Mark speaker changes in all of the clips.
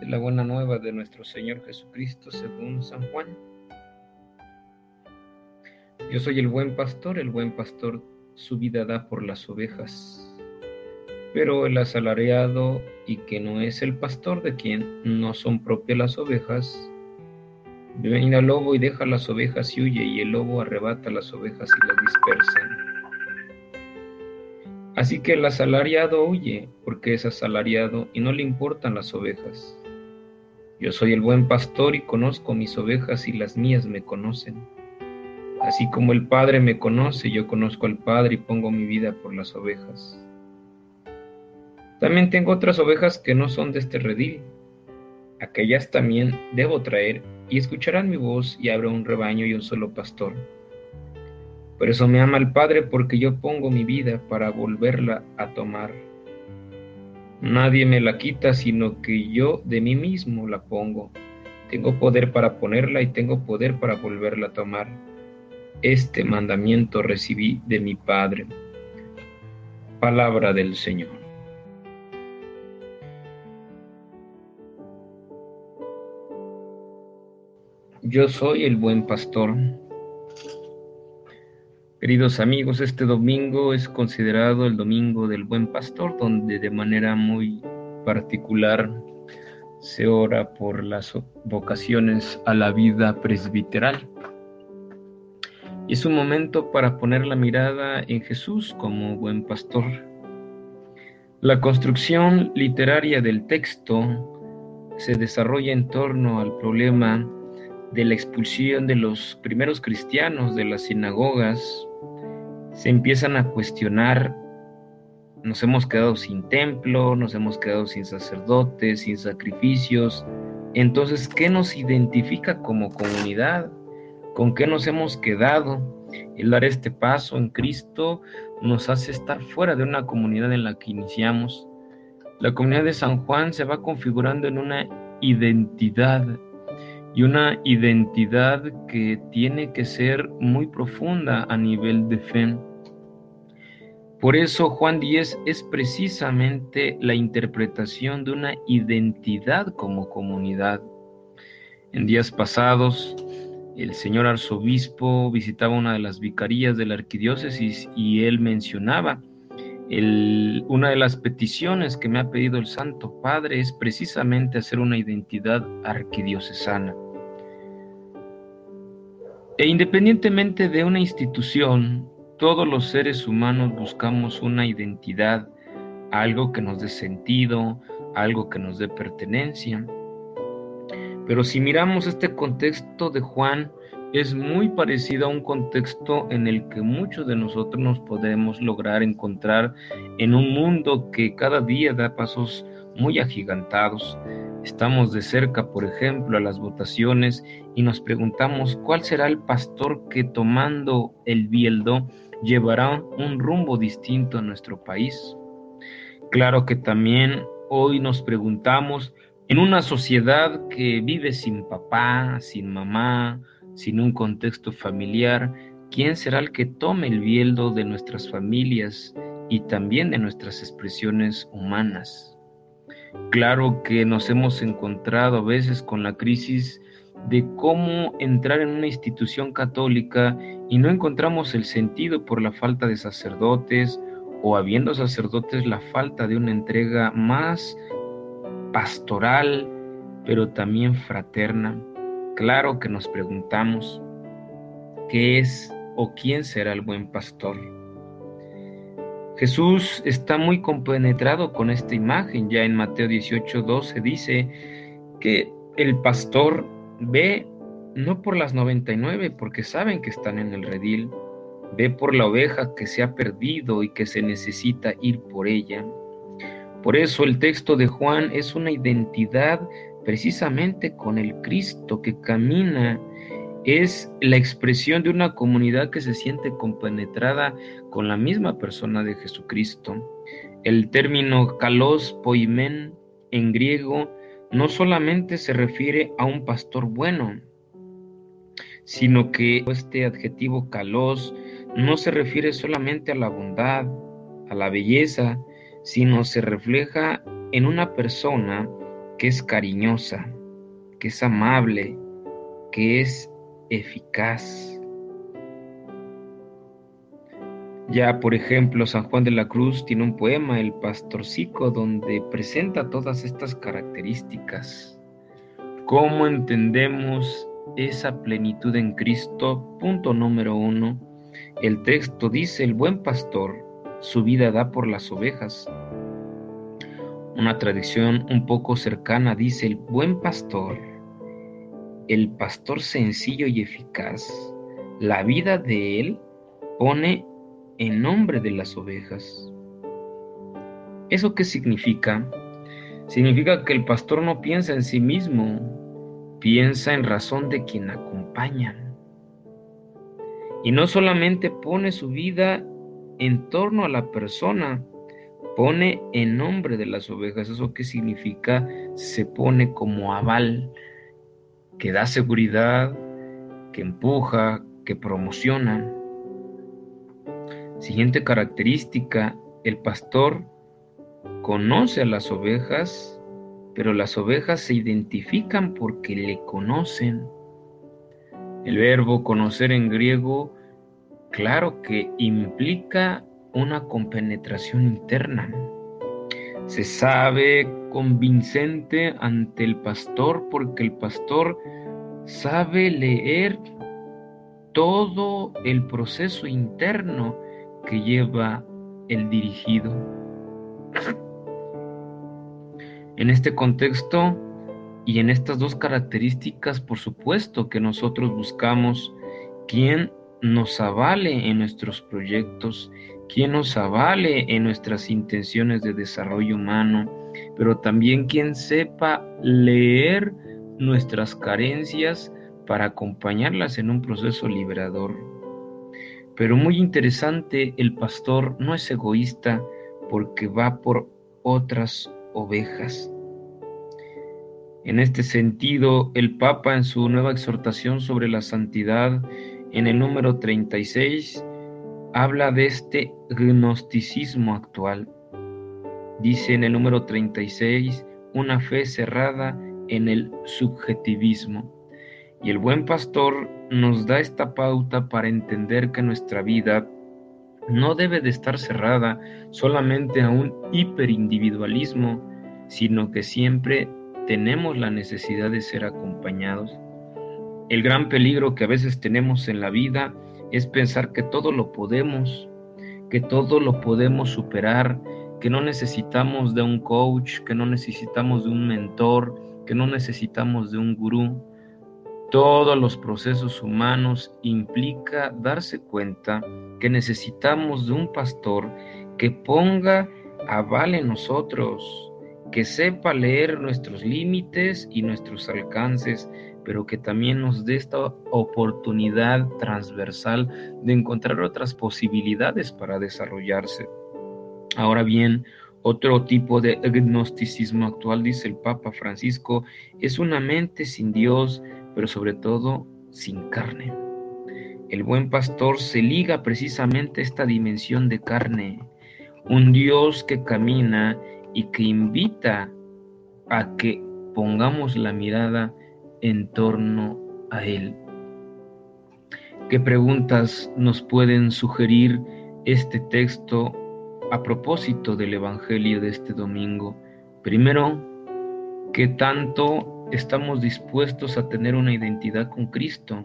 Speaker 1: de la buena nueva de nuestro Señor Jesucristo según San Juan. Yo soy el buen pastor, el buen pastor su vida da por las ovejas. Pero el asalariado y que no es el pastor de quien no son propias las ovejas, viene al lobo y deja las ovejas y huye, y el lobo arrebata las ovejas y las dispersa. Así que el asalariado huye, porque es asalariado y no le importan las ovejas. Yo soy el buen pastor y conozco mis ovejas y las mías me conocen. Así como el Padre me conoce, yo conozco al Padre y pongo mi vida por las ovejas. También tengo otras ovejas que no son de este redil. Aquellas también debo traer y escucharán mi voz y habrá un rebaño y un solo pastor. Por eso me ama el Padre porque yo pongo mi vida para volverla a tomar. Nadie me la quita, sino que yo de mí mismo la pongo. Tengo poder para ponerla y tengo poder para volverla a tomar. Este mandamiento recibí de mi Padre. Palabra del Señor. Yo soy el buen pastor. Queridos amigos, este domingo es considerado el domingo del buen pastor, donde de manera muy particular se ora por las vocaciones a la vida presbiteral. Es un momento para poner la mirada en Jesús como buen pastor. La construcción literaria del texto se desarrolla en torno al problema de la expulsión de los primeros cristianos de las sinagogas se empiezan a cuestionar, nos hemos quedado sin templo, nos hemos quedado sin sacerdotes, sin sacrificios. Entonces, ¿qué nos identifica como comunidad? ¿Con qué nos hemos quedado? El dar este paso en Cristo nos hace estar fuera de una comunidad en la que iniciamos. La comunidad de San Juan se va configurando en una identidad y una identidad que tiene que ser muy profunda a nivel de fe. Por eso Juan 10 es precisamente la interpretación de una identidad como comunidad. En días pasados, el señor arzobispo visitaba una de las vicarías de la arquidiócesis y él mencionaba, una de las peticiones que me ha pedido el Santo Padre es precisamente hacer una identidad arquidiocesana. E independientemente de una institución, todos los seres humanos buscamos una identidad, algo que nos dé sentido, algo que nos dé pertenencia. Pero si miramos este contexto de Juan, es muy parecido a un contexto en el que muchos de nosotros nos podemos lograr encontrar en un mundo que cada día da pasos muy agigantados. Estamos de cerca, por ejemplo, a las votaciones y nos preguntamos cuál será el pastor que tomando el bieldo llevará un rumbo distinto a nuestro país. Claro que también hoy nos preguntamos, en una sociedad que vive sin papá, sin mamá, sin un contexto familiar, ¿quién será el que tome el bieldo de nuestras familias y también de nuestras expresiones humanas? Claro que nos hemos encontrado a veces con la crisis de cómo entrar en una institución católica y no encontramos el sentido por la falta de sacerdotes o habiendo sacerdotes la falta de una entrega más pastoral, pero también fraterna. Claro que nos preguntamos, ¿qué es o quién será el buen pastor? Jesús está muy compenetrado con esta imagen. Ya en Mateo 18, 12 dice que el pastor ve no por las 99 porque saben que están en el redil, ve por la oveja que se ha perdido y que se necesita ir por ella. Por eso el texto de Juan es una identidad precisamente con el Cristo que camina es la expresión de una comunidad que se siente compenetrada con la misma persona de Jesucristo. El término kalos poimen en griego no solamente se refiere a un pastor bueno, sino que este adjetivo kalos no se refiere solamente a la bondad, a la belleza, sino se refleja en una persona que es cariñosa, que es amable, que es eficaz. Ya, por ejemplo, San Juan de la Cruz tiene un poema, El Pastorcico, donde presenta todas estas características. ¿Cómo entendemos esa plenitud en Cristo? Punto número uno. El texto dice, el buen pastor su vida da por las ovejas. Una tradición un poco cercana dice, el buen pastor, el pastor sencillo y eficaz, la vida de él pone en nombre de las ovejas. ¿Eso qué significa? Significa que el pastor no piensa en sí mismo, piensa en razón de quien acompaña. Y no solamente pone su vida en torno a la persona, pone en nombre de las ovejas. ¿Eso qué significa? Se pone como aval, que da seguridad, que empuja, que promociona. Siguiente característica, el pastor conoce a las ovejas, pero las ovejas se identifican porque le conocen. El verbo conocer en griego, claro que implica una compenetración interna. Se sabe convincente ante el pastor porque el pastor sabe leer todo el proceso interno que lleva el dirigido. En este contexto y en estas dos características, por supuesto que nosotros buscamos quien nos avale en nuestros proyectos, quien nos avale en nuestras intenciones de desarrollo humano, pero también quien sepa leer nuestras carencias para acompañarlas en un proceso liberador. Pero muy interesante, el pastor no es egoísta porque va por otras ovejas. En este sentido, el Papa en su nueva exhortación sobre la santidad, en el número 36, habla de este gnosticismo actual. Dice en el número 36, una fe cerrada en el subjetivismo. Y el buen pastor nos da esta pauta para entender que nuestra vida no debe de estar cerrada solamente a un hiperindividualismo, sino que siempre tenemos la necesidad de ser acompañados. El gran peligro que a veces tenemos en la vida es pensar que todo lo podemos, que todo lo podemos superar, que no necesitamos de un coach, que no necesitamos de un mentor, que no necesitamos de un gurú todos los procesos humanos implica darse cuenta que necesitamos de un pastor que ponga aval en nosotros, que sepa leer nuestros límites y nuestros alcances, pero que también nos dé esta oportunidad transversal de encontrar otras posibilidades para desarrollarse. Ahora bien, otro tipo de agnosticismo actual, dice el Papa Francisco, es una mente sin Dios, pero sobre todo sin carne. El buen pastor se liga precisamente a esta dimensión de carne, un Dios que camina y que invita a que pongamos la mirada en torno a Él. ¿Qué preguntas nos pueden sugerir este texto a propósito del Evangelio de este domingo? Primero, ¿qué tanto estamos dispuestos a tener una identidad con Cristo,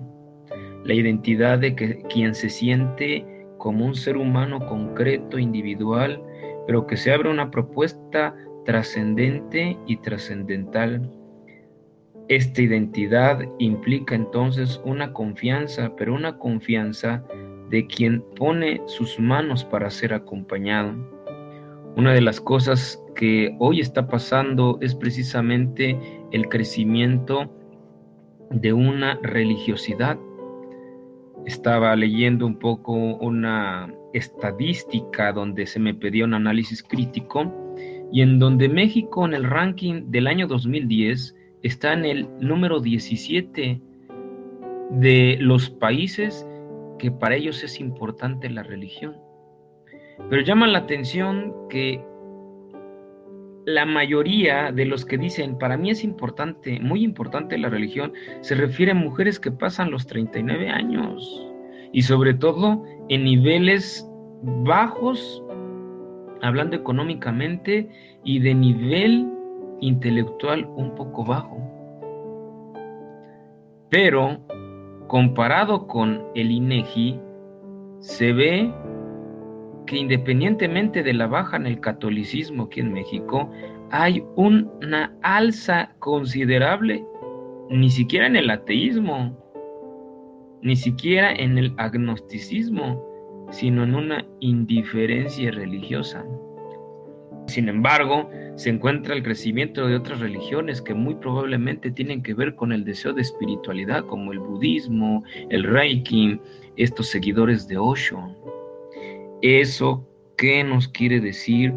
Speaker 1: la identidad de que quien se siente como un ser humano concreto, individual, pero que se abre una propuesta trascendente y trascendental. Esta identidad implica entonces una confianza, pero una confianza de quien pone sus manos para ser acompañado. Una de las cosas que hoy está pasando es precisamente el crecimiento de una religiosidad. Estaba leyendo un poco una estadística donde se me pedía un análisis crítico y en donde México en el ranking del año 2010 está en el número 17 de los países que para ellos es importante la religión. Pero llama la atención que la mayoría de los que dicen, para mí es importante, muy importante la religión, se refiere a mujeres que pasan los 39 años y sobre todo en niveles bajos, hablando económicamente, y de nivel intelectual un poco bajo. Pero comparado con el INEGI, se ve independientemente de la baja en el catolicismo aquí en México, hay una alza considerable, ni siquiera en el ateísmo, ni siquiera en el agnosticismo, sino en una indiferencia religiosa. Sin embargo, se encuentra el crecimiento de otras religiones que muy probablemente tienen que ver con el deseo de espiritualidad, como el budismo, el reiki, estos seguidores de Osho. ¿Eso qué nos quiere decir?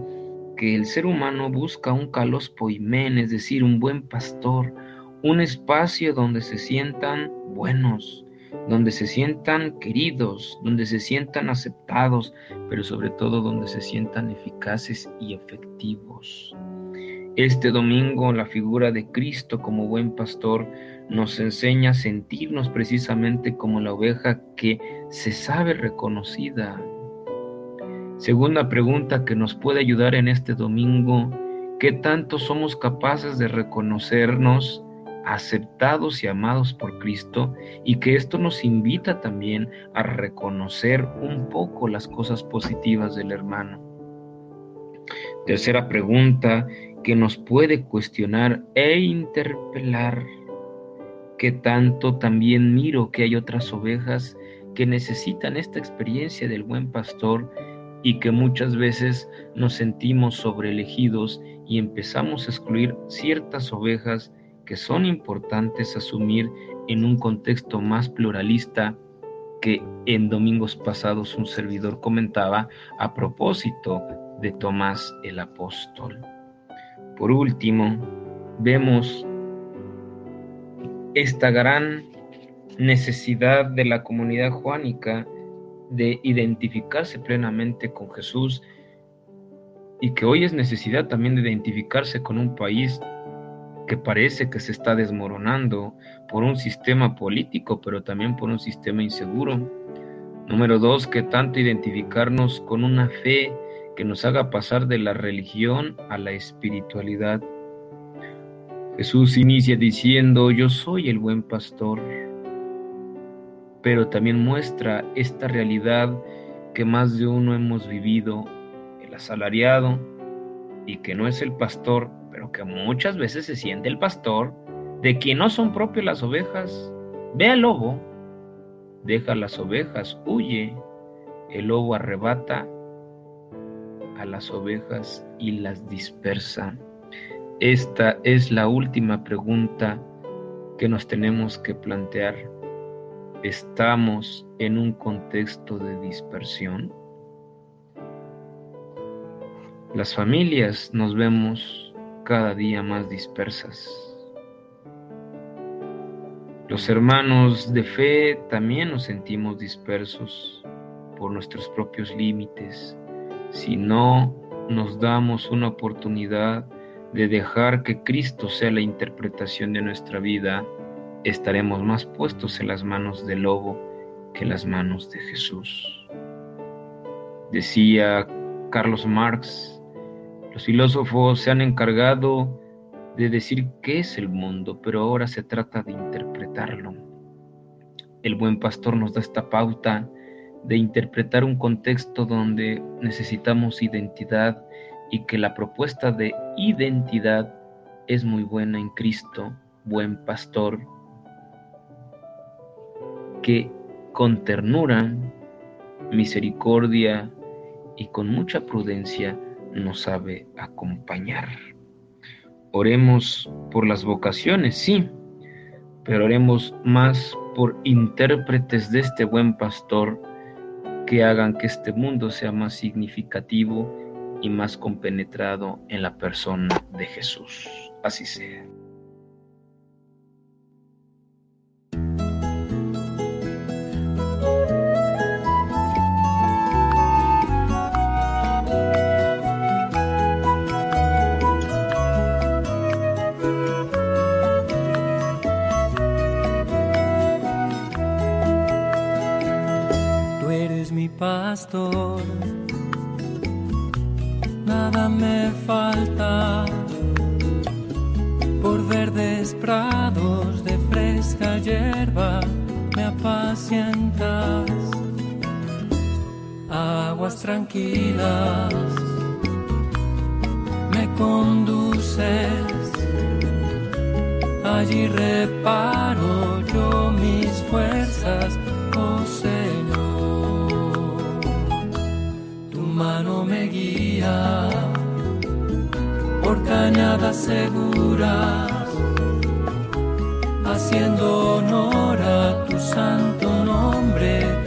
Speaker 1: Que el ser humano busca un kalos poimen, es decir, un buen pastor, un espacio donde se sientan buenos, donde se sientan queridos, donde se sientan aceptados, pero sobre todo donde se sientan eficaces y efectivos. Este domingo la figura de Cristo como buen pastor nos enseña a sentirnos precisamente como la oveja que se sabe reconocida, Segunda pregunta que nos puede ayudar en este domingo, ¿qué tanto somos capaces de reconocernos aceptados y amados por Cristo y que esto nos invita también a reconocer un poco las cosas positivas del hermano? Tercera pregunta que nos puede cuestionar e interpelar, ¿qué tanto también miro que hay otras ovejas que necesitan esta experiencia del buen pastor y que muchas veces nos sentimos sobreelegidos y empezamos a excluir ciertas ovejas que son importantes asumir en un contexto más pluralista que en domingos pasados un servidor comentaba a propósito de Tomás el apóstol. Por último, vemos esta gran necesidad de la comunidad juánica de identificarse plenamente con Jesús y que hoy es necesidad también de identificarse con un país que parece que se está desmoronando por un sistema político, pero también por un sistema inseguro. Número dos, que tanto identificarnos con una fe que nos haga pasar de la religión a la espiritualidad. Jesús inicia diciendo, yo soy el buen pastor pero también muestra esta realidad que más de uno hemos vivido, el asalariado, y que no es el pastor, pero que muchas veces se siente el pastor, de quien no son propias las ovejas. Ve al lobo, deja las ovejas, huye, el lobo arrebata a las ovejas y las dispersa. Esta es la última pregunta que nos tenemos que plantear estamos en un contexto de dispersión. Las familias nos vemos cada día más dispersas. Los hermanos de fe también nos sentimos dispersos por nuestros propios límites. Si no nos damos una oportunidad de dejar que Cristo sea la interpretación de nuestra vida, estaremos más puestos en las manos del lobo que en las manos de Jesús. Decía Carlos Marx, los filósofos se han encargado de decir qué es el mundo, pero ahora se trata de interpretarlo. El buen pastor nos da esta pauta de interpretar un contexto donde necesitamos identidad y que la propuesta de identidad es muy buena en Cristo, buen pastor, que con ternura, misericordia y con mucha prudencia nos sabe acompañar. Oremos por las vocaciones, sí, pero oremos más por intérpretes de este buen pastor que hagan que este mundo sea más significativo y más compenetrado en la persona de Jesús. Así sea.
Speaker 2: Nada me falta. Por verdes prados de fresca hierba me apacientas, aguas tranquilas me conduces allí reparo yo mis fuerzas, por cañadas seguras, haciendo honor a tu santo nombre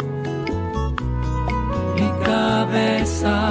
Speaker 2: passar.